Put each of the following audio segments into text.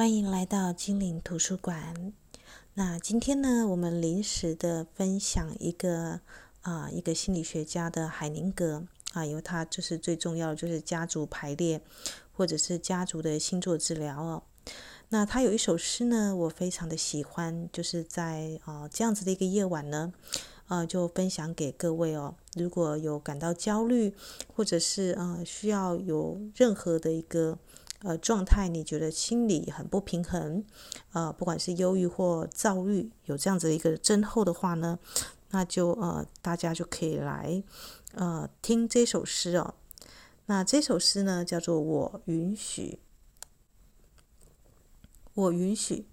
欢迎来到精灵图书馆。那今天呢，我们临时的分享一个啊，一个心理学家的海宁格啊，因为他就是最重要的就是家族排列，或者是家族的星座治疗哦。那他有一首诗呢，我非常的喜欢，就是在啊这样子的一个夜晚呢，啊就分享给各位哦。如果有感到焦虑，或者是啊需要有任何的一个。呃，状态你觉得心里很不平衡，呃，不管是忧郁或躁郁，有这样子的一个症候的话呢，那就呃，大家就可以来呃听这首诗哦。那这首诗呢，叫做《我允许》，我允许。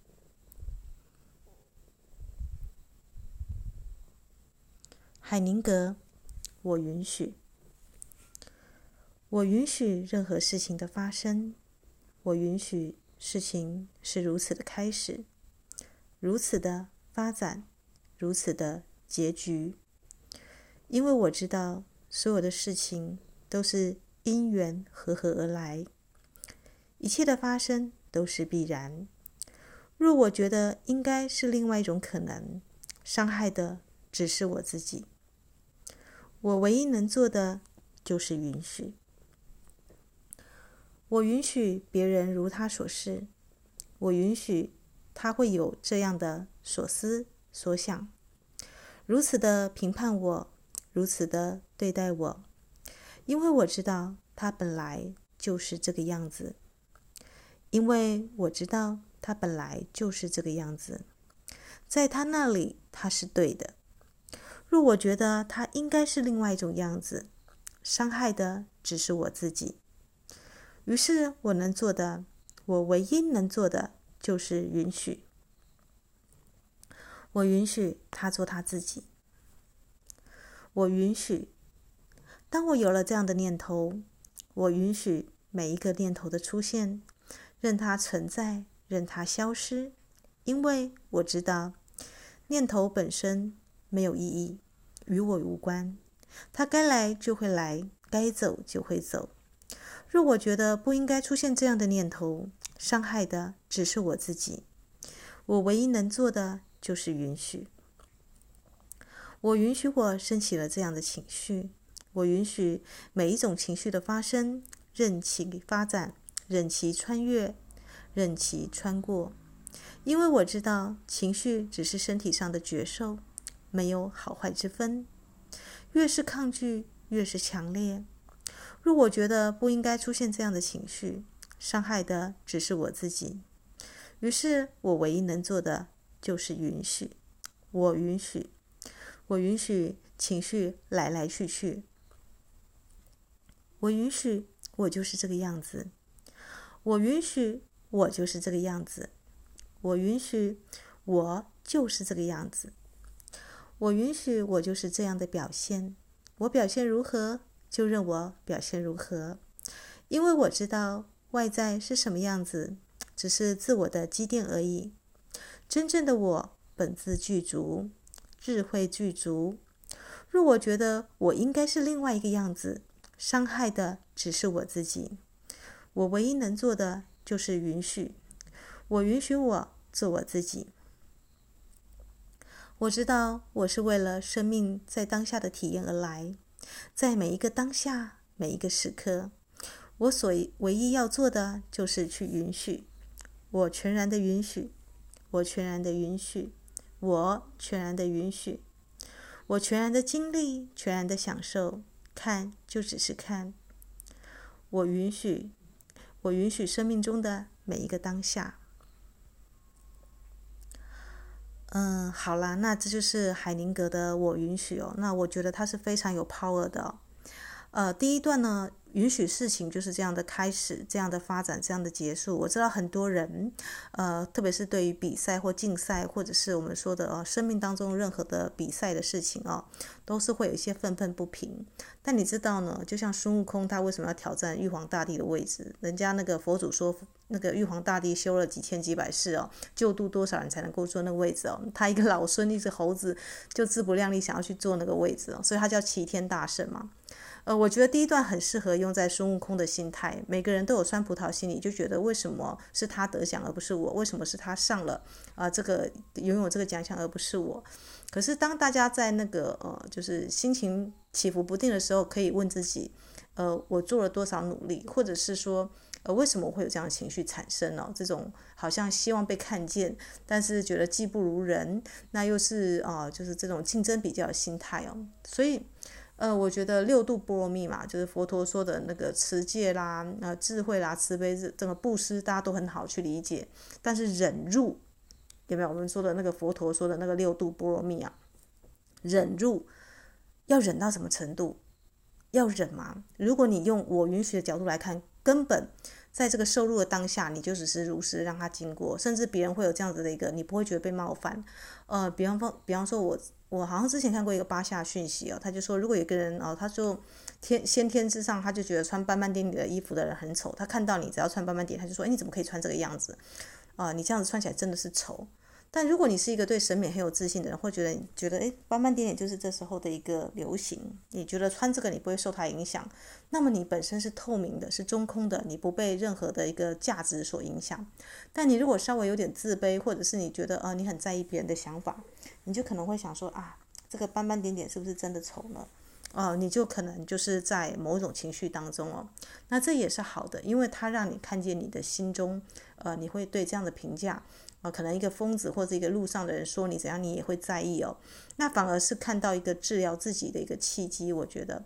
海宁格，我允许，我允许任何事情的发生。我允许事情是如此的开始，如此的发展，如此的结局，因为我知道所有的事情都是因缘和合而来，一切的发生都是必然。若我觉得应该是另外一种可能，伤害的只是我自己。我唯一能做的就是允许。我允许别人如他所示，我允许他会有这样的所思所想，如此的评判我，如此的对待我，因为我知道他本来就是这个样子，因为我知道他本来就是这个样子，在他那里他是对的。若我觉得他应该是另外一种样子，伤害的只是我自己。于是我能做的，我唯一能做的就是允许。我允许他做他自己。我允许，当我有了这样的念头，我允许每一个念头的出现，任它存在，任它消失，因为我知道念头本身没有意义，与我无关。它该来就会来，该走就会走。若我觉得不应该出现这样的念头，伤害的只是我自己。我唯一能做的就是允许。我允许我升起了这样的情绪，我允许每一种情绪的发生，任其发展，任其穿越，任其穿过。因为我知道情绪只是身体上的觉受，没有好坏之分。越是抗拒，越是强烈。若我觉得不应该出现这样的情绪，伤害的只是我自己。于是我唯一能做的就是允许。我允许，我允许情绪来来去去。我允许，我就是这个样子。我允许，我就是这个样子。我允许，我就是这个样子。我允许，我就是这样的表现。我表现如何？就任我表现如何，因为我知道外在是什么样子，只是自我的积淀而已。真正的我本自具足，智慧具足。若我觉得我应该是另外一个样子，伤害的只是我自己。我唯一能做的就是允许，我允许我做我自己。我知道我是为了生命在当下的体验而来。在每一个当下，每一个时刻，我所唯一要做的就是去允许，我全然的允许，我全然的允许，我全然的允许，我全然的经历，全然的享受，看就只是看。我允许，我允许生命中的每一个当下。嗯，好啦，那这就是海宁格的“我允许”哦。那我觉得他是非常有 power 的哦。呃，第一段呢，允许事情就是这样的开始，这样的发展，这样的结束。我知道很多人，呃，特别是对于比赛或竞赛，或者是我们说的呃生命当中任何的比赛的事情哦，都是会有一些愤愤不平。但你知道呢？就像孙悟空，他为什么要挑战玉皇大帝的位置？人家那个佛祖说。那个玉皇大帝修了几千几百世哦，救度多少人才能够坐那个位置哦？他一个老孙，一只猴子，就自不量力想要去坐那个位置哦，所以他叫齐天大圣嘛。呃，我觉得第一段很适合用在孙悟空的心态。每个人都有酸葡萄心理，就觉得为什么是他得奖而不是我？为什么是他上了啊、这个拥有这个奖项而不是我？可是当大家在那个呃，就是心情起伏不定的时候，可以问自己，呃，我做了多少努力，或者是说，呃，为什么会有这样的情绪产生呢？这种好像希望被看见，但是觉得技不如人，那又是啊、就是这种竞争比较的心态哦，所以。呃，我觉得六度波罗蜜嘛，就是佛陀说的那个持戒啦、呃智慧啦、慈悲这整个布施，大家都很好去理解。但是忍辱有没有？我们说的那个佛陀说的那个六度波罗蜜啊，忍辱要忍到什么程度？要忍吗？如果你用我允许的角度来看，根本在这个收入的当下，你就只是如实让他经过，甚至别人会有这样子的一个，你不会觉得被冒犯。呃，比方说，比方说我。我好像之前看过一个巴夏讯息哦，他就说，如果有个人哦，他就天先天之上，他就觉得穿斑斑点点的衣服的人很丑，他看到你只要穿斑斑点，他就说，哎，你怎么可以穿这个样子？啊，你这样子穿起来真的是丑。但如果你是一个对审美很有自信的人，会觉得觉得诶，斑斑点点就是这时候的一个流行，你觉得穿这个你不会受它影响，那么你本身是透明的，是中空的，你不被任何的一个价值所影响。但你如果稍微有点自卑，或者是你觉得呃你很在意别人的想法，你就可能会想说啊，这个斑斑点点是不是真的丑呢？哦，你就可能就是在某种情绪当中哦，那这也是好的，因为它让你看见你的心中，呃，你会对这样的评价。啊，可能一个疯子或者一个路上的人说你怎样，你也会在意哦。那反而是看到一个治疗自己的一个契机，我觉得，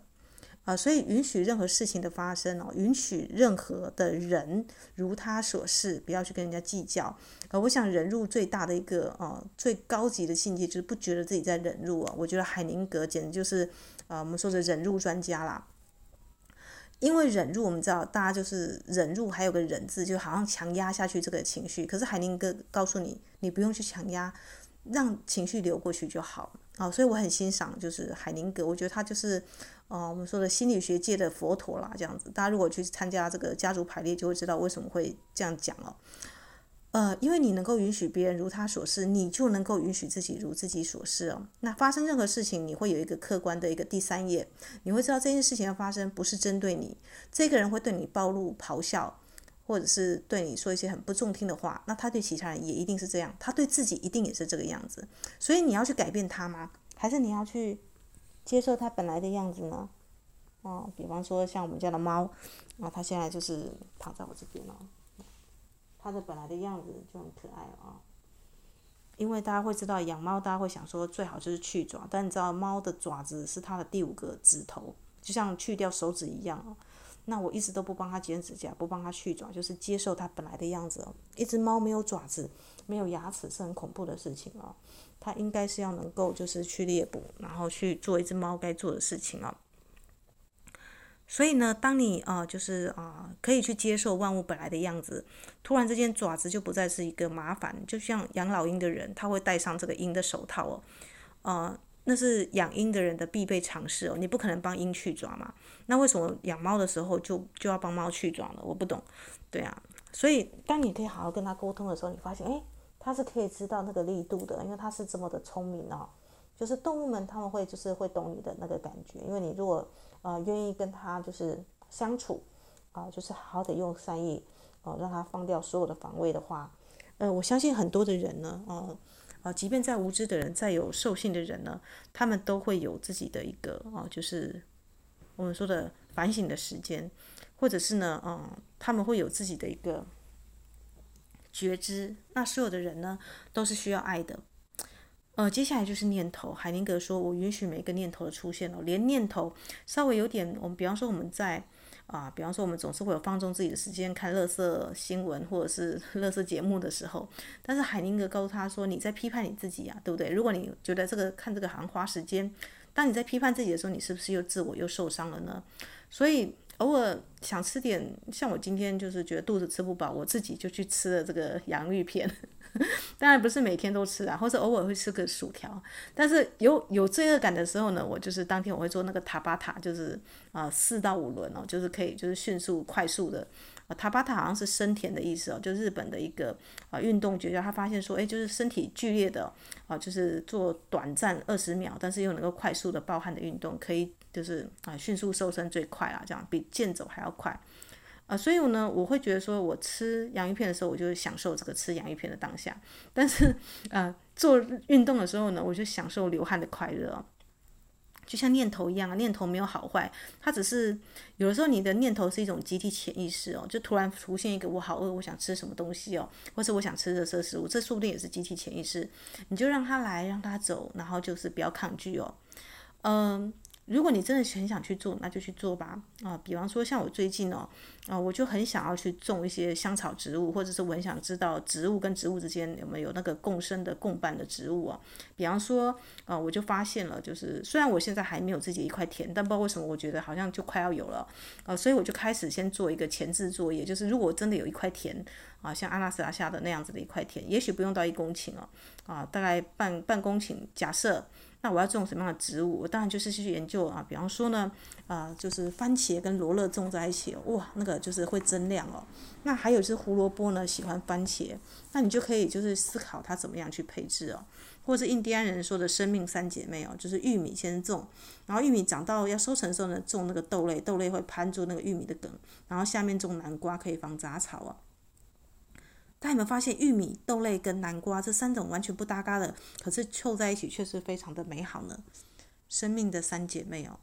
啊，所以允许任何事情的发生哦，允许任何的人如他所示，不要去跟人家计较。呃，我想忍辱最大的一个呃最高级的境界就是不觉得自己在忍辱啊。我觉得海宁格简直就是呃我们说的忍辱专家啦。因为忍辱，我们知道大家就是忍辱，还有个忍字，就好像强压下去这个情绪。可是海宁哥告诉你，你不用去强压，让情绪流过去就好。啊、所以我很欣赏，就是海宁哥，我觉得他就是，呃，我们说的心理学界的佛陀啦，这样子。大家如果去参加这个家族排列，就会知道为什么会这样讲哦。呃，因为你能够允许别人如他所示，你就能够允许自己如自己所示哦。那发生任何事情，你会有一个客观的一个第三眼，你会知道这件事情的发生不是针对你，这个人会对你暴露咆哮，或者是对你说一些很不中听的话，那他对其他人也一定是这样，他对自己一定也是这个样子。所以你要去改变他吗？还是你要去接受他本来的样子呢？哦，比方说像我们家的猫，啊，它现在就是躺在我这边了。它的本来的样子就很可爱了啊，因为大家会知道养猫，大家会想说最好就是去爪，但你知道猫的爪子是它的第五个指头，就像去掉手指一样哦。那我一直都不帮它剪指甲，不帮它去爪，就是接受它本来的样子。一只猫没有爪子，没有牙齿是很恐怖的事情哦。它应该是要能够就是去猎捕，然后去做一只猫该做的事情哦。所以呢，当你啊、就是啊、可以去接受万物本来的样子，突然之间爪子就不再是一个麻烦。就像养老鹰的人，他会戴上这个鹰的手套哦，呃，那是养鹰的人的必备常识哦。你不可能帮鹰去爪嘛？那为什么养猫的时候就就要帮猫去爪了？我不懂。对啊，所以当你可以好好跟他沟通的时候，你发现，诶，他是可以知道那个力度的，因为他是这么的聪明哦。就是动物们他们会就是会懂你的那个感觉，因为你如果。呃，愿意跟他就是相处，啊、就是好好的用善意，呃，让他放掉所有的防卫的话，呃，我相信很多的人呢，呃，啊、即便再无知的人，再有兽性的人呢，他们都会有自己的一个啊、就是我们说的反省的时间，或者是呢，嗯、他们会有自己的一个觉知。那所有的人呢，都是需要爱的。呃，接下来就是念头。海宁格说：“我允许每一个念头的出现哦，连念头稍微有点，我们比方说我们在啊、比方说我们总是会有放纵自己的时间看乐色新闻或者是 乐色节目的时候，但是海宁格告诉他说，你在批判你自己呀、啊，对不对？如果你觉得这个看这个好像花时间，当你在批判自己的时候，你是不是又自我又受伤了呢？所以偶尔想吃点，像我今天就是觉得肚子吃不饱，我自己就去吃了这个洋芋片。”当然不是每天都吃啊，或者偶尔会吃个薯条。但是有有罪恶感的时候呢，我就是当天我会做那个塔巴塔，就是啊四到五轮哦，就是可以就是迅速快速的。塔巴塔好像是生田的意思哦，就日本的一个啊运动诀窍。他发现说，哎，就是身体剧烈的啊，就是做短暂二十秒，但是又能够快速的爆汗的运动，可以就是啊迅速瘦身最快啊，这样比健走还要快。啊，所以呢，我会觉得说，我吃洋芋片的时候，我就享受这个吃洋芋片的当下；但是，啊，做运动的时候呢，我就享受流汗的快乐。就像念头一样啊，念头没有好坏，它只是有的时候你的念头是一种集体潜意识哦，就突然出现一个我好饿，我想吃什么东西哦，或者我想吃热色食物，这说不定也是集体潜意识，你就让它来，让它走，然后就是不要抗拒哦，嗯。如果你真的很想去做，那就去做吧。啊，比方说像我最近哦，啊，我就很想要去种一些香草植物，或者是我很想知道植物跟植物之间有没有那个共生的共伴的植物啊。比方说，啊，我就发现了，就是虽然我现在还没有自己一块田，但不知道为什么，我觉得好像就快要有了。啊，所以我就开始先做一个前置作业，就是如果真的有一块田，啊，像阿纳斯塔夏的那样子的一块田，也许不用到一公顷哦，啊，大概半半公顷，假设。那我要种什么样的植物？我当然就是去研究啊，比方说呢，啊、就是番茄跟罗勒种在一起，哇，那个就是会增量哦。那还有就是胡萝卜呢，喜欢番茄，那你就可以就是思考它怎么样去配置哦，或者是印第安人说的生命三姐妹哦，就是玉米先种，然后玉米长到要收成的时候呢，种那个豆类，豆类会攀住那个玉米的梗，然后下面种南瓜可以防杂草啊。大家有没有发现，玉米、豆类跟南瓜这三种完全不搭嘎的，可是凑在一起却是非常的美好呢？生命的三姐妹哦，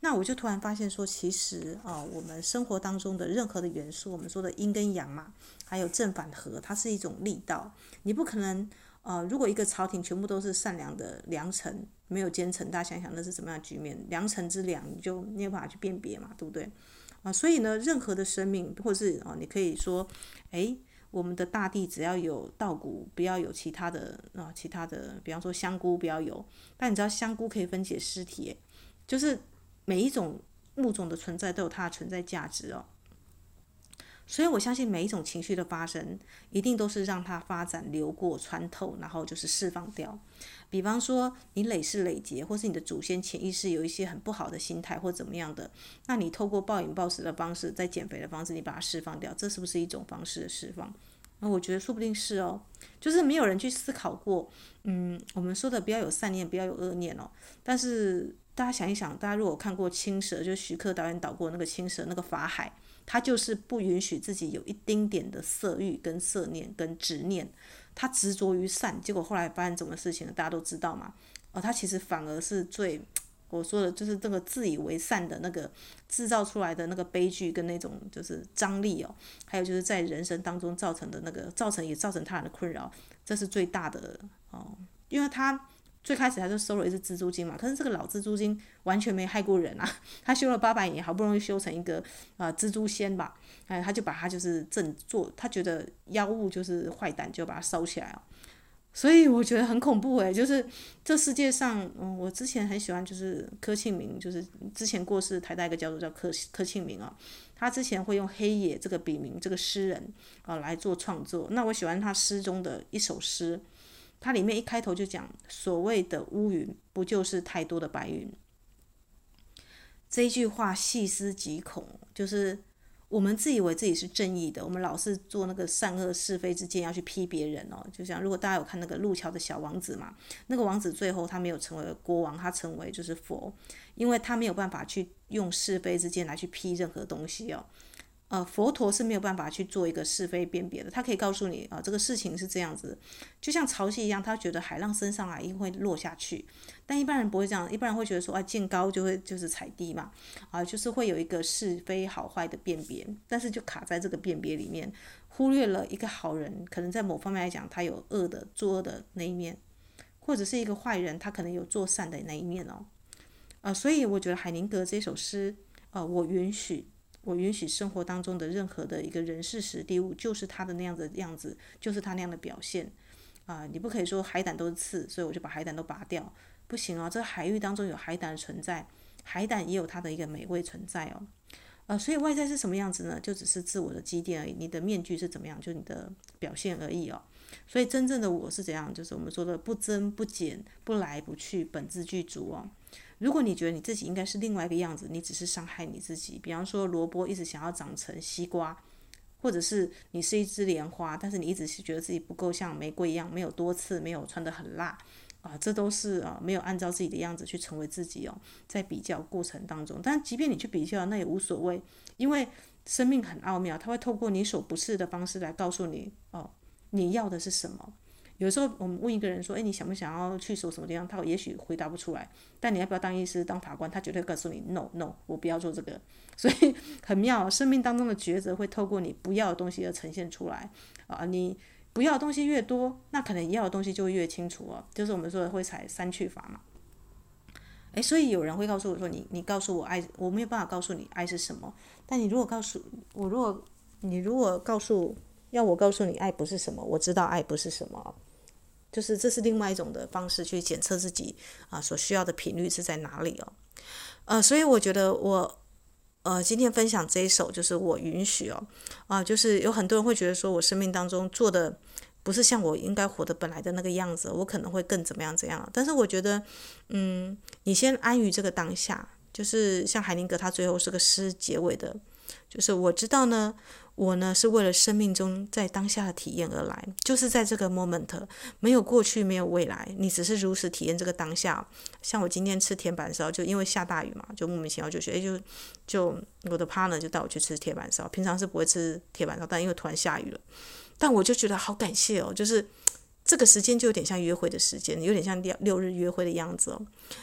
那我就突然发现说，其实啊，我们生活当中的任何的元素，我们说的阴跟阳嘛，还有正反合，它是一种力道。你不可能，呃，如果一个朝廷全部都是善良的良臣，没有奸臣，大家想想那是什么样的局面？良臣之良，你就没有办法去辨别嘛，对不对？啊，所以呢，任何的生命，或是啊，你可以说，诶。我们的大地只要有稻谷，不要有其他的啊，其他的，比方说香菇不要有。但你知道香菇可以分解尸体，就是每一种物种的存在都有它的存在价值哦。所以我相信每一种情绪的发生，一定都是让它发展、流过、穿透，然后就是释放掉。比方说你累是累劫，或是你的祖先潜意识有一些很不好的心态或怎么样的，那你透过暴饮暴食的方式，在减肥的方式，你把它释放掉，这是不是一种方式的释放？那我觉得说不定是哦，就是没有人去思考过。嗯，我们说的不要有善念，不要有恶念哦。但是大家想一想，大家如果看过《青蛇》，就徐克导演导过那个《青蛇》，那个法海。他就是不允许自己有一丁点的色欲、跟色念、跟执念，他执着于善，结果后来发生什么事情？大家都知道嘛。哦他其实反而是最，我说的就是这个自以为善的那个制造出来的那个悲剧跟那种就是张力哦，还有就是在人生当中造成的那个造成也造成他人的困扰，这是最大的哦，因为他。最开始他就收了一只蜘蛛精嘛，可是这个老蜘蛛精完全没害过人啊，他修了八百年，好不容易修成一个啊、蜘蛛仙吧，哎，他就把他就是正做，他觉得妖物就是坏蛋，就把它烧起来哦。所以我觉得很恐怖诶，就是这世界上，嗯，我之前很喜欢就是柯庆明，就是之前过世台大一个教授叫柯柯庆明啊，他之前会用黑野这个笔名，这个诗人啊来做创作，那我喜欢他诗中的一首诗。它里面一开头就讲，所谓的乌云，不就是太多的白云？这句话细思极恐，就是我们自以为自己是正义的，我们老是做那个善恶是非之间要去批别人哦。就像如果大家有看那个路桥的小王子嘛，那个王子最后他没有成为国王，他成为就是佛，因为他没有办法去用是非之间来去批任何东西哦。呃，佛陀是没有办法去做一个是非辨别的，他可以告诉你啊、呃，这个事情是这样子，就像潮汐一样，他觉得海浪升上来一定会落下去，但一般人不会这样，一般人会觉得说啊，见高就会就是踩低嘛，啊，就是会有一个是非好坏的辨别，但是就卡在这个辨别里面，忽略了一个好人可能在某方面来讲他有恶的作恶的那一面，或者是一个坏人他可能有做善的那一面哦，呃，所以我觉得海宁格这首诗，呃，我允许。我允许生活当中的任何的一个人事时地物，就是他的那样的样子，就是他那样的表现，啊、你不可以说海胆都是刺，所以我就把海胆都拔掉，不行哦，这海域当中有海胆的存在，海胆也有它的一个美味存在哦，呃，所以外在是什么样子呢？就只是自我的积淀而已，你的面具是怎么样，就你的表现而已哦，所以真正的我是怎样，就是我们说的不增不减，不来不去，本自具足哦。如果你觉得你自己应该是另外一个样子，你只是伤害你自己。比方说，萝卜一直想要长成西瓜，或者是你是一枝莲花，但是你一直是觉得自己不够像玫瑰一样，没有多刺，没有穿得很辣，啊，这都是啊没有按照自己的样子去成为自己哦，在比较过程当中，但即便你去比较，那也无所谓，因为生命很奥妙，它会透过你所不是的方式来告诉你哦，你要的是什么。有时候我们问一个人说：“诶，你想不想要去什么什么地方？”他也许回答不出来。但你要不要当医师、当法官？他绝对告诉你：“No, No，我不要做这个。”所以很妙，生命当中的抉择会透过你不要的东西而呈现出来啊！你不要的东西越多，那可能要的东西就会越清楚哦。就是我们说的会采三去法嘛。诶，所以有人会告诉我说：“你你告诉我爱，我没有办法告诉你爱是什么。但你如果告诉我，如果你如果告诉要我告诉你爱不是什么，我知道爱不是什么。”就是这是另外一种的方式去检测自己啊所需要的频率是在哪里哦，呃，所以我觉得我呃今天分享这一首就是我允许哦啊，就是有很多人会觉得说我生命当中做的不是像我应该活的本来的那个样子，我可能会更怎么样怎样。但是我觉得，嗯，你先安于这个当下，就是像海宁格他最后是个诗结尾的，就是我知道呢。我呢是为了生命中在当下的体验而来，就是在这个 moment，没有过去，没有未来，你只是如实体验这个当下。像我今天吃铁板烧，就因为下大雨嘛，就莫名其妙就觉得，哎，就就我的 partner 就带我去吃铁板烧，平常是不会吃铁板烧，但因为突然下雨了，但我就觉得好感谢哦，就是。这个时间就有点像约会的时间，有点像六六日约会的样子哦。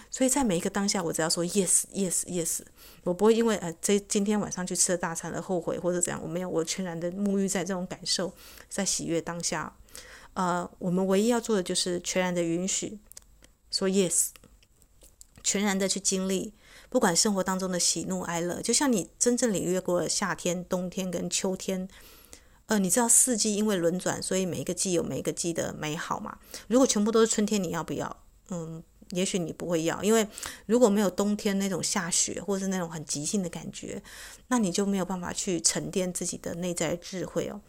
所以在每一个当下，我只要说 yes yes yes，我不会因为呃这今天晚上去吃了大餐而后悔或者怎样，我没有，我全然的沐浴在这种感受，在喜悦当下。呃，我们唯一要做的就是全然的允许，说 yes，全然的去经历，不管生活当中的喜怒哀乐，就像你真正领略过夏天、冬天跟秋天。呃，你知道四季因为轮转，所以每一个季有每一个季的美好嘛？如果全部都是春天，你要不要？嗯，也许你不会要，因为如果没有冬天那种下雪或者是那种很即兴的感觉，那你就没有办法去沉淀自己的内在智慧哦。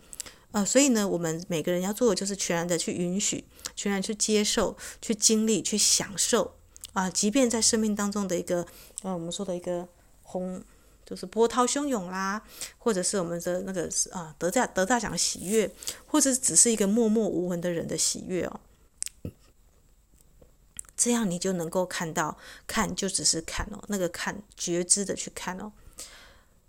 呃，所以呢，我们每个人要做的就是全然的去允许，全然去接受，去经历，去享受啊，即便在生命当中的一个，呃，我们说的一个红。就是波涛汹涌啦，或者是我们的那个啊得大得大奖的喜悦，或者只是一个默默无闻的人的喜悦哦，这样你就能够看到，看就只是看哦，那个看觉知的去看哦。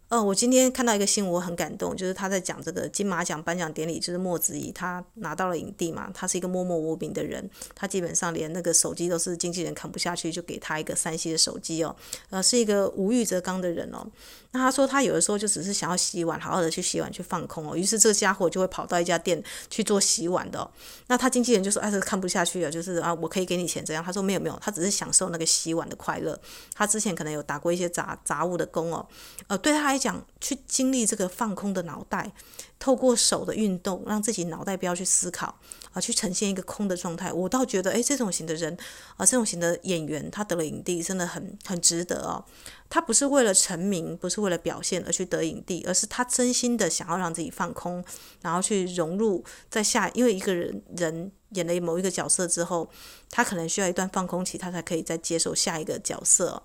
呃，我今天看到一个新闻，我很感动，就是他在讲这个金马奖颁奖典礼，就是莫子仪他拿到了影帝嘛，他是一个默默无名的人，他基本上连那个手机都是经纪人看不下去，就给他一个三 C 的手机哦，呃，是一个无欲则刚的人哦。那他说他有的时候就只是想要洗碗，好好的去洗碗去放空哦，于是这个家伙就会跑到一家店去做洗碗的。那他经纪人就说，哎，这看不下去了，就是啊，我可以给你钱这样。他说没有没有，他只是享受那个洗碗的快乐。他之前可能有打过一些杂杂物的工哦，呃，对他来讲，去经历这个放空的脑袋。透过手的运动，让自己脑袋不要去思考啊，去呈现一个空的状态。我倒觉得，诶，这种型的人啊，这种型的演员，他得了影帝，真的很很值得哦。他不是为了成名，不是为了表现而去得影帝，而是他真心的想要让自己放空，然后去融入在下。因为一个人人演了某一个角色之后，他可能需要一段放空期，他才可以再接受下一个角色。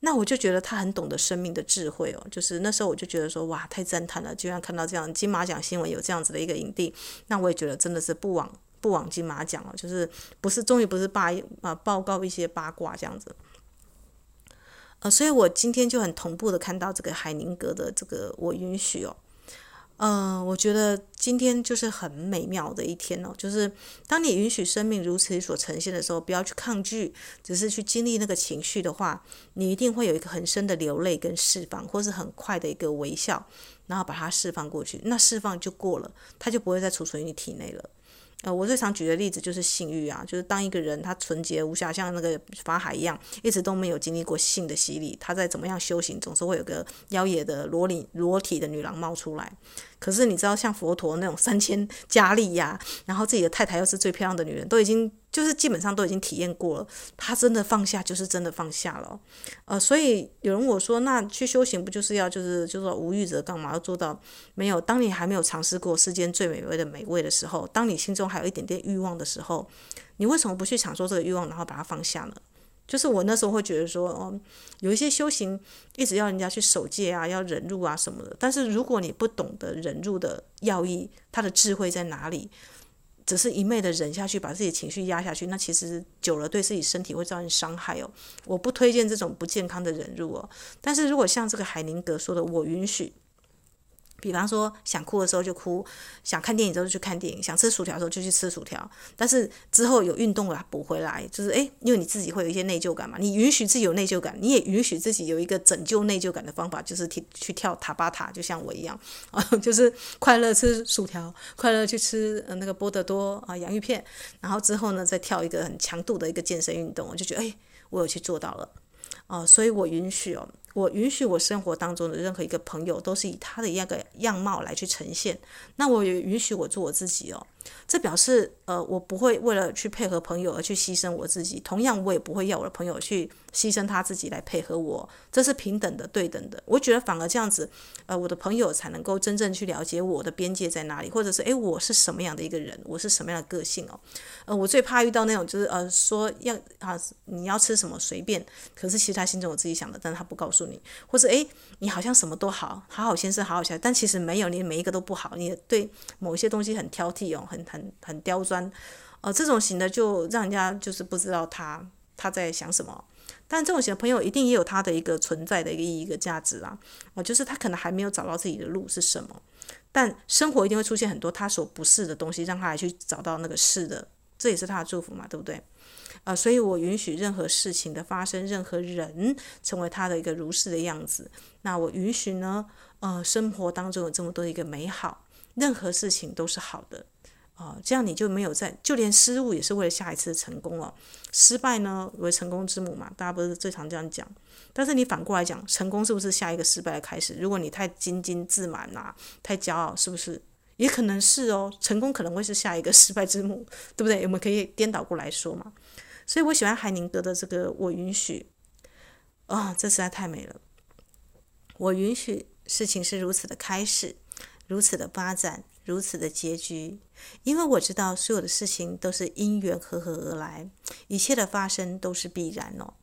那我就觉得他很懂得生命的智慧哦，就是那时候我就觉得说哇，太赞叹了，居然看到这样金马奖新闻有这样子的一个影帝，那我也觉得真的是不枉不枉金马奖了，就是不是终于不是八啊报告一些八卦这样子，呃，所以我今天就很同步的看到这个海宁格的这个我允许哦。嗯、我觉得今天就是很美妙的一天哦。就是当你允许生命如此所呈现的时候，不要去抗拒，只是去经历那个情绪的话，你一定会有一个很深的流泪跟释放，或是很快的一个微笑，然后把它释放过去。那释放就过了，它就不会再储存于你体内了。呃，我最常举的例子就是性欲啊，就是当一个人他纯洁无瑕，像那个法海一样，一直都没有经历过性的洗礼，他在怎么样修行，总是会有个妖冶的裸里裸体的女郎冒出来。可是你知道，像佛陀那种三千佳丽呀，然后自己的太太又是最漂亮的女人，都已经就是基本上都已经体验过了。他真的放下，就是真的放下了。呃，所以有人我说，那去修行不就是要就是就是说无欲则刚嘛？要做到没有？当你还没有尝试过世间最美味的美味的时候，当你心中还有一点点欲望的时候，你为什么不去享受这个欲望，然后把它放下呢？就是我那时候会觉得说，哦，有一些修行一直要人家去守戒啊，要忍辱啊什么的。但是如果你不懂得忍辱的要义，他的智慧在哪里？只是一昧的忍下去，把自己情绪压下去，那其实久了对自己身体会造成伤害哦。我不推荐这种不健康的忍辱哦。但是如果像这个海宁格说的，我允许。比方说，想哭的时候就哭，想看电影的时候就去看电影，想吃薯条的时候就去吃薯条。但是之后有运动了补回来，就是诶，因为你自己会有一些内疚感嘛，你允许自己有内疚感，你也允许自己有一个拯救内疚感的方法，就是去去跳塔巴塔，就像我一样啊，就是快乐吃薯条，快乐去吃呃那个波德多啊洋芋片，然后之后呢再跳一个很强度的一个健身运动，我就觉得诶，我有去做到了啊，所以我允许哦。我允许我生活当中的任何一个朋友都是以他的一个样貌来去呈现，那我也允许我做我自己哦。这表示，呃，我不会为了去配合朋友而去牺牲我自己，同样我也不会要我的朋友去牺牲他自己来配合我，这是平等的、对等的。我觉得反而这样子，呃，我的朋友才能够真正去了解我的边界在哪里，或者是，诶，我是什么样的一个人，我是什么样的个性哦。呃，我最怕遇到那种就是，呃，说要啊，你要吃什么随便，可是其实他心中有自己想的，但是他不告诉或者，诶，你好像什么都好，好好先生，好好先生，但其实没有，你每一个都不好，你对某一些东西很挑剔哦。很很很刁钻，呃，这种型的就让人家就是不知道他他在想什么。但这种型的朋友一定也有他的一个存在的一个意义、一个价值啊，呃，就是他可能还没有找到自己的路是什么，但生活一定会出现很多他所不是的东西，让他来去找到那个是的，这也是他的祝福嘛，对不对？啊、所以我允许任何事情的发生，任何人成为他的一个如是的样子。那我允许呢，呃，生活当中有这么多的一个美好。任何事情都是好的，啊、这样你就没有在，就连失误也是为了下一次的成功了。失败呢为成功之母嘛，大家不是最常这样讲。但是你反过来讲，成功是不是下一个失败的开始？如果你太矜矜自满呐、啊，太骄傲，是不是？也可能是哦，成功可能会是下一个 失败之母，对不对？我们可以颠倒过来说嘛。所以我喜欢海宁哥的这个“我允许”，啊、哦，这实在太美了。我允许事情是如此的开始。如此的发展，如此的结局，因为我知道所有的事情都是因缘和合而来，一切的发生都是必然哦。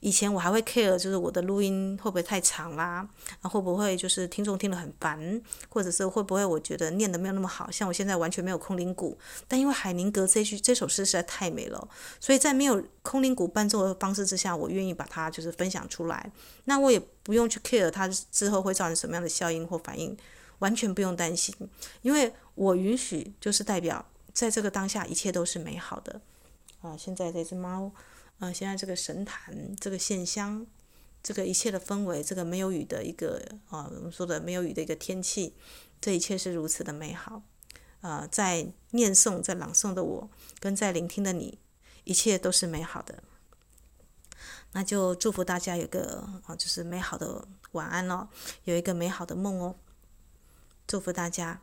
以前我还会 care，就是我的录音会不会太长啦，啊，会不会就是听众听得很烦，或者是会不会我觉得念得没有那么好，像我现在完全没有空灵鼓，但因为海宁格这句这首诗实在太美了，所以在没有空灵鼓伴奏的方式之下，我愿意把它就是分享出来，那我也不用去 care 它之后会造成什么样的效应或反应。完全不用担心，因为我允许，就是代表在这个当下一切都是美好的。啊，现在这只猫，啊，现在这个神坛，这个线香，这个一切的氛围，这个没有雨的一个啊，我们说的没有雨的一个天气，这一切是如此的美好。啊，在念诵、在朗诵的我，跟在聆听的你，一切都是美好的。那就祝福大家有个啊，就是美好的晚安哦，有一个美好的梦哦。祝福大家。